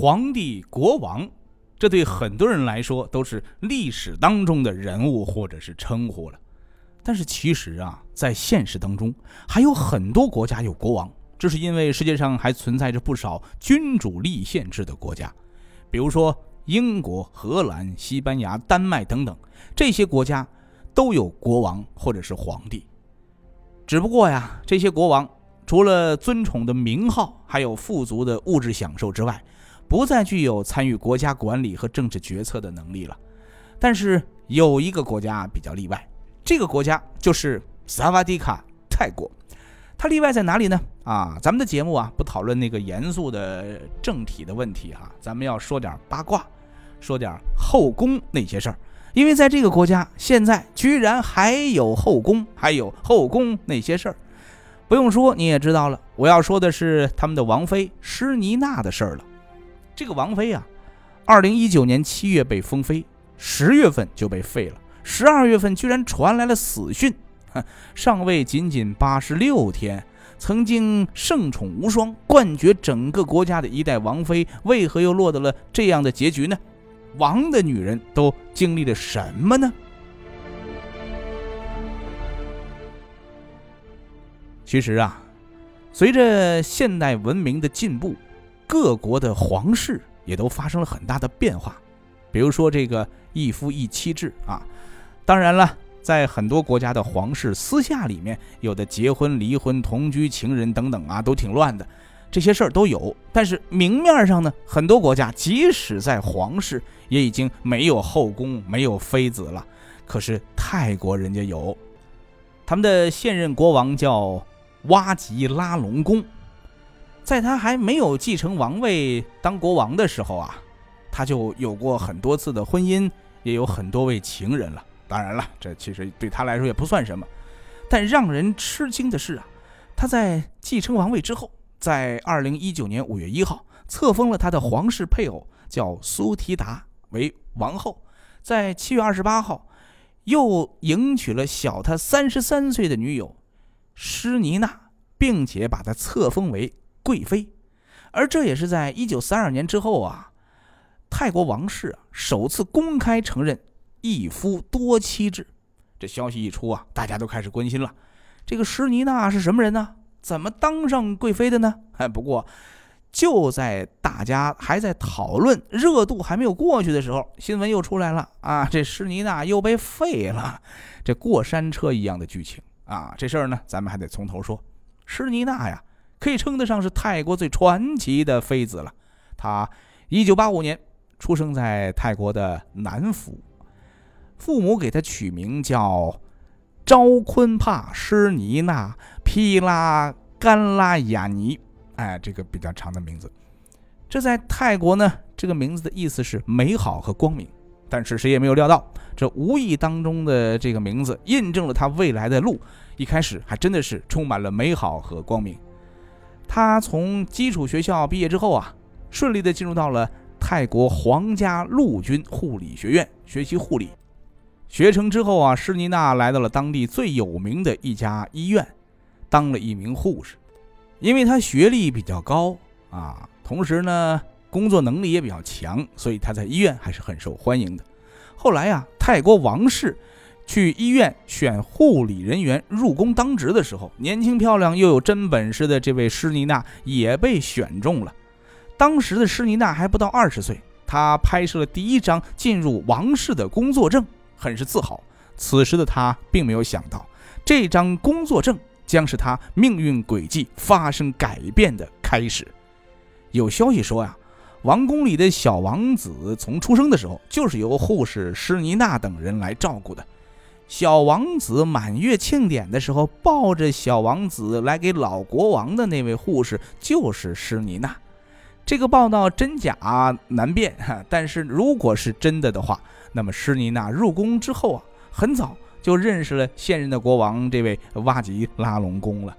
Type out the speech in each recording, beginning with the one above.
皇帝、国王，这对很多人来说都是历史当中的人物或者是称呼了。但是其实啊，在现实当中，还有很多国家有国王，这是因为世界上还存在着不少君主立宪制的国家，比如说英国、荷兰、西班牙、丹麦等等，这些国家都有国王或者是皇帝。只不过呀，这些国王除了尊崇的名号，还有富足的物质享受之外，不再具有参与国家管理和政治决策的能力了。但是有一个国家比较例外。这个国家就是萨瓦迪卡，泰国。它例外在哪里呢？啊，咱们的节目啊，不讨论那个严肃的政体的问题哈，咱们要说点八卦，说点后宫那些事儿。因为在这个国家，现在居然还有后宫，还有后宫那些事儿。不用说，你也知道了。我要说的是他们的王妃施妮娜的事儿了。这个王妃啊，二零一九年七月被封妃，十月份就被废了。十二月份居然传来了死讯，上位仅仅八十六天，曾经盛宠无双、冠绝整个国家的一代王妃，为何又落得了这样的结局呢？王的女人都经历了什么呢？其实啊，随着现代文明的进步，各国的皇室也都发生了很大的变化，比如说这个一夫一妻制啊。当然了，在很多国家的皇室私下里面，有的结婚、离婚、同居、情人等等啊，都挺乱的，这些事儿都有。但是明面上呢，很多国家即使在皇室，也已经没有后宫、没有妃子了。可是泰国人家有，他们的现任国王叫哇吉拉隆功，在他还没有继承王位当国王的时候啊，他就有过很多次的婚姻，也有很多位情人了。当然了，这其实对他来说也不算什么，但让人吃惊的是啊，他在继承王位之后，在二零一九年五月一号册封了他的皇室配偶叫苏提达为王后，在七月二十八号又迎娶了小他三十三岁的女友施妮娜，并且把她册封为贵妃，而这也是在一九三二年之后啊，泰国王室首次公开承认。一夫多妻制，这消息一出啊，大家都开始关心了。这个施妮娜是什么人呢？怎么当上贵妃的呢？哎，不过就在大家还在讨论、热度还没有过去的时候，新闻又出来了啊！这施妮娜又被废了，这过山车一样的剧情啊！这事儿呢，咱们还得从头说。施妮娜呀，可以称得上是泰国最传奇的妃子了。她一九八五年出生在泰国的南府。父母给她取名叫昭坤帕施尼娜皮拉甘拉雅尼，哎，这个比较长的名字。这在泰国呢，这个名字的意思是美好和光明。但是谁也没有料到，这无意当中的这个名字印证了他未来的路。一开始还真的是充满了美好和光明。他从基础学校毕业之后啊，顺利的进入到了泰国皇家陆军护理学院学习护理。学成之后啊，施妮娜来到了当地最有名的一家医院，当了一名护士。因为她学历比较高啊，同时呢工作能力也比较强，所以她在医院还是很受欢迎的。后来呀，泰国王室去医院选护理人员入宫当值的时候，年轻漂亮又有真本事的这位施妮娜也被选中了。当时的施妮娜还不到二十岁，她拍摄了第一张进入王室的工作证。很是自豪。此时的她并没有想到，这张工作证将是他命运轨迹发生改变的开始。有消息说呀，王宫里的小王子从出生的时候就是由护士施妮娜等人来照顾的。小王子满月庆典的时候，抱着小王子来给老国王的那位护士就是施妮娜。这个报道真假难辨哈，但是如果是真的的话。那么施妮娜入宫之后啊，很早就认识了现任的国王这位哇吉拉隆功了。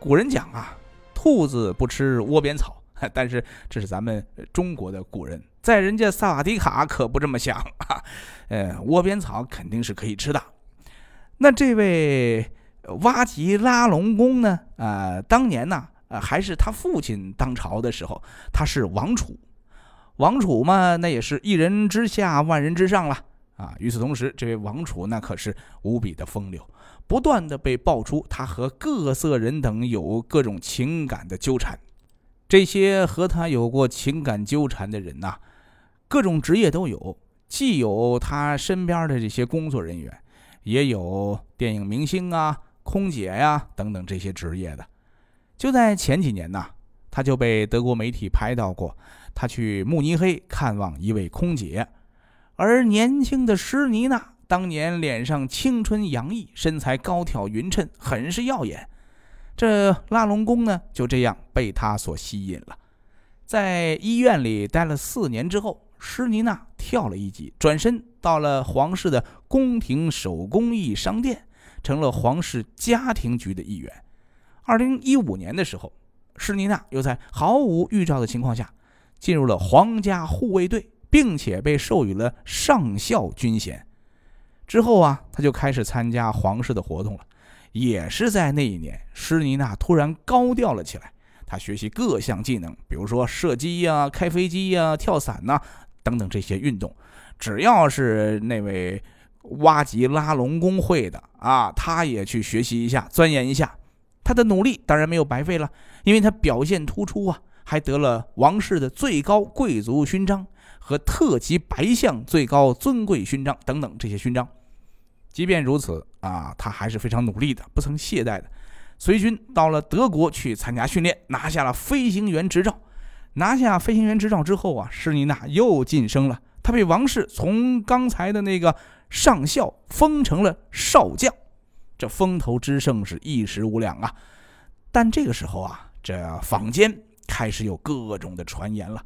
古人讲啊，兔子不吃窝边草，但是这是咱们中国的古人，在人家萨瓦迪卡可不这么想啊。呃，窝边草肯定是可以吃的。那这位哇吉拉隆功呢？呃，当年呢，呃，还是他父亲当朝的时候，他是王储。王储嘛，那也是一人之下，万人之上了啊。与此同时，这位王储那可是无比的风流，不断的被爆出他和各色人等有各种情感的纠缠。这些和他有过情感纠缠的人呐，各种职业都有，既有他身边的这些工作人员，也有电影明星啊、空姐呀等等这些职业的。就在前几年呐，他就被德国媒体拍到过。他去慕尼黑看望一位空姐，而年轻的施妮娜当年脸上青春洋溢，身材高挑匀称，很是耀眼。这拉隆功呢，就这样被他所吸引了。在医院里待了四年之后，施妮娜跳了一级，转身到了皇室的宫廷手工艺商店，成了皇室家庭局的一员。二零一五年的时候，施妮娜又在毫无预兆的情况下。进入了皇家护卫队，并且被授予了上校军衔。之后啊，他就开始参加皇室的活动了。也是在那一年，施妮娜突然高调了起来。她学习各项技能，比如说射击呀、开飞机呀、跳伞呐等等这些运动。只要是那位挖吉拉隆功会的啊，他也去学习一下、钻研一下。他的努力当然没有白费了，因为他表现突出啊。还得了王室的最高贵族勋章和特级白象最高尊贵勋章等等这些勋章。即便如此啊，他还是非常努力的，不曾懈怠的。随军到了德国去参加训练，拿下了飞行员执照。拿下飞行员执照之后啊，施妮娜又晋升了，她被王室从刚才的那个上校封成了少将，这风头之盛是一时无两啊。但这个时候啊，这坊间。开始有各种的传言了，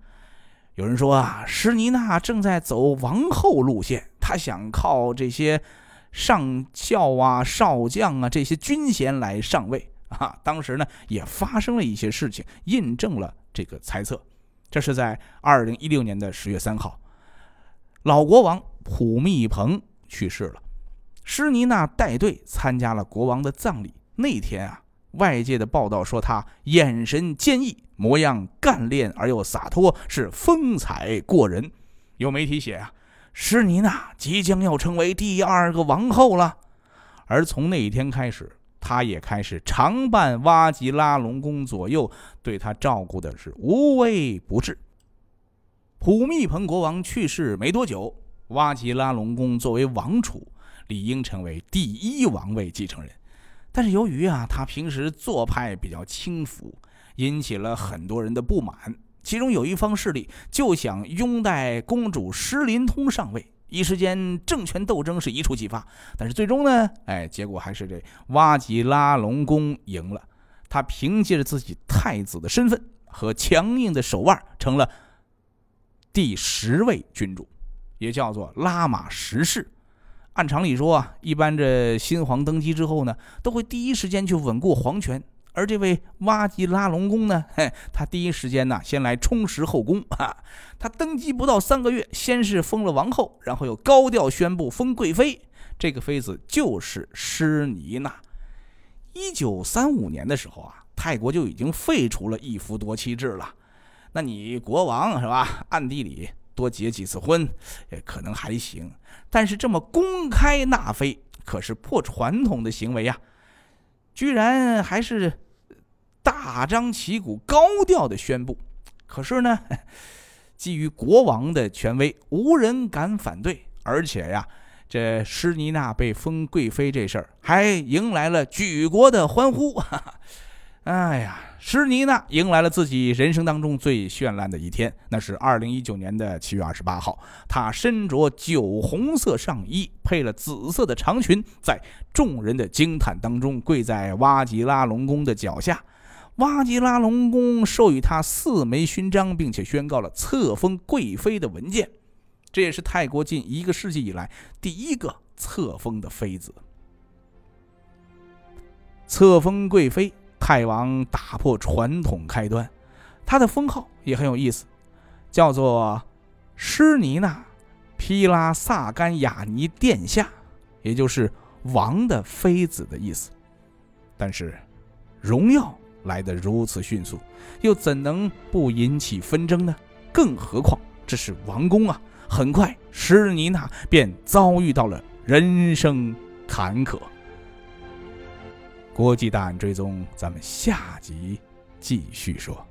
有人说啊，施妮娜正在走王后路线，她想靠这些上校啊、少将啊这些军衔来上位啊。当时呢，也发生了一些事情，印证了这个猜测。这是在二零一六年的十月三号，老国王普密蓬去世了，施妮娜带队参加了国王的葬礼。那天啊。外界的报道说他眼神坚毅，模样干练而又洒脱，是风采过人。有媒体写啊，施妮娜即将要成为第二个王后了。而从那一天开始，他也开始常伴挖吉拉隆功左右，对他照顾的是无微不至。普密蓬国王去世没多久，挖吉拉隆功作为王储，理应成为第一王位继承人。但是由于啊，他平时做派比较轻浮，引起了很多人的不满。其中有一方势力就想拥戴公主施林通上位，一时间政权斗争是一触即发。但是最终呢，哎，结果还是这挖吉拉隆功赢了。他凭借着自己太子的身份和强硬的手腕，成了第十位君主，也叫做拉玛十世。按常理说啊，一般这新皇登基之后呢，都会第一时间去稳固皇权。而这位挖吉拉隆功呢，嘿，他第一时间呢，先来充实后宫啊。他登基不到三个月，先是封了王后，然后又高调宣布封贵妃。这个妃子就是施妮娜。一九三五年的时候啊，泰国就已经废除了一夫多妻制了。那你国王是吧？暗地里。多结几次婚，也可能还行，但是这么公开纳妃可是破传统的行为呀！居然还是大张旗鼓、高调的宣布，可是呢，基于国王的权威，无人敢反对，而且呀，这施妮娜被封贵妃这事儿还迎来了举国的欢呼。哎呀！施妮娜迎来了自己人生当中最绚烂的一天，那是二零一九年的七月二十八号。她身着酒红色上衣，配了紫色的长裙，在众人的惊叹当中跪在瓦吉拉隆宫的脚下。瓦吉拉隆功授予他四枚勋章，并且宣告了册封贵妃的文件。这也是泰国近一个世纪以来第一个册封的妃子。册封贵妃。泰王打破传统开端，他的封号也很有意思，叫做施尼娜皮拉萨甘雅尼殿下，也就是王的妃子的意思。但是，荣耀来的如此迅速，又怎能不引起纷争呢？更何况这是王宫啊！很快，施妮娜便遭遇到了人生坎坷。国际大案追踪，咱们下集继续说。